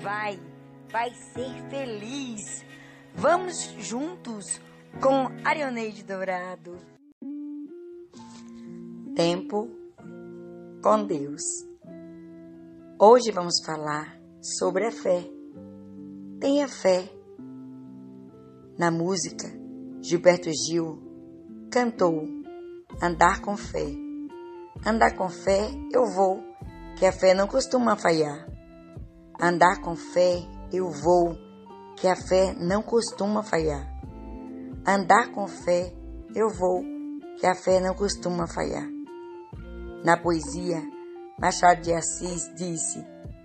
vai, vai ser feliz. Vamos juntos com Arioneide Dourado. Tempo com Deus. Hoje vamos falar sobre a fé. Tenha fé. Na música, Gilberto Gil cantou Andar com fé. Andar com fé eu vou, que a fé não costuma falhar. Andar com fé eu vou, que a fé não costuma falhar. Andar com fé eu vou, que a fé não costuma falhar. Na poesia, Machado de Assis disse: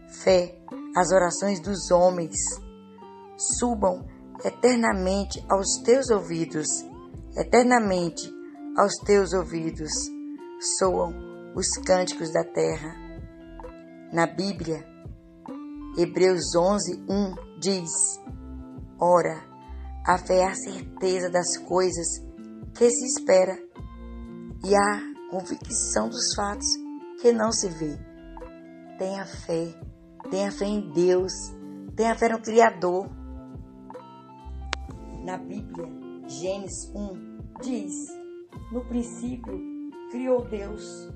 Fé, as orações dos homens subam eternamente aos teus ouvidos, eternamente aos teus ouvidos soam os cânticos da terra. Na Bíblia, Hebreus 11, 1 diz: Ora, a fé é a certeza das coisas que se espera e a convicção dos fatos que não se vê. Tenha fé, tenha fé em Deus, tenha fé no Criador. Na Bíblia, Gênesis 1 diz: No princípio criou Deus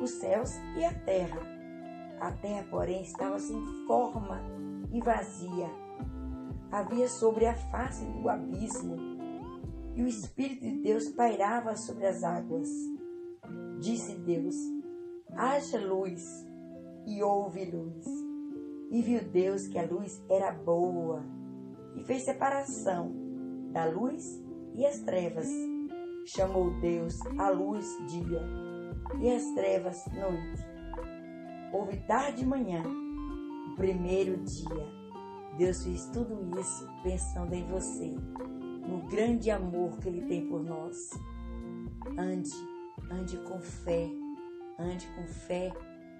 os céus e a terra. A terra, porém, estava sem forma e vazia. Havia sobre a face do abismo, e o Espírito de Deus pairava sobre as águas. Disse Deus: haja luz, e houve luz. E viu Deus que a luz era boa, e fez separação da luz e as trevas. Chamou Deus a luz dia, e as trevas noite. Houve tarde manhã, o primeiro dia. Deus fez tudo isso pensando em você, no grande amor que Ele tem por nós. Ande, ande com fé Ande com fé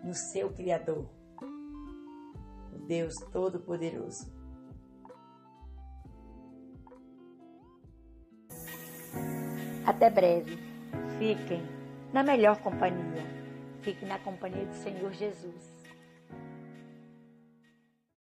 no seu Criador, o Deus Todo-Poderoso. Até breve. Fiquem na melhor companhia. Fiquem na companhia do Senhor Jesus.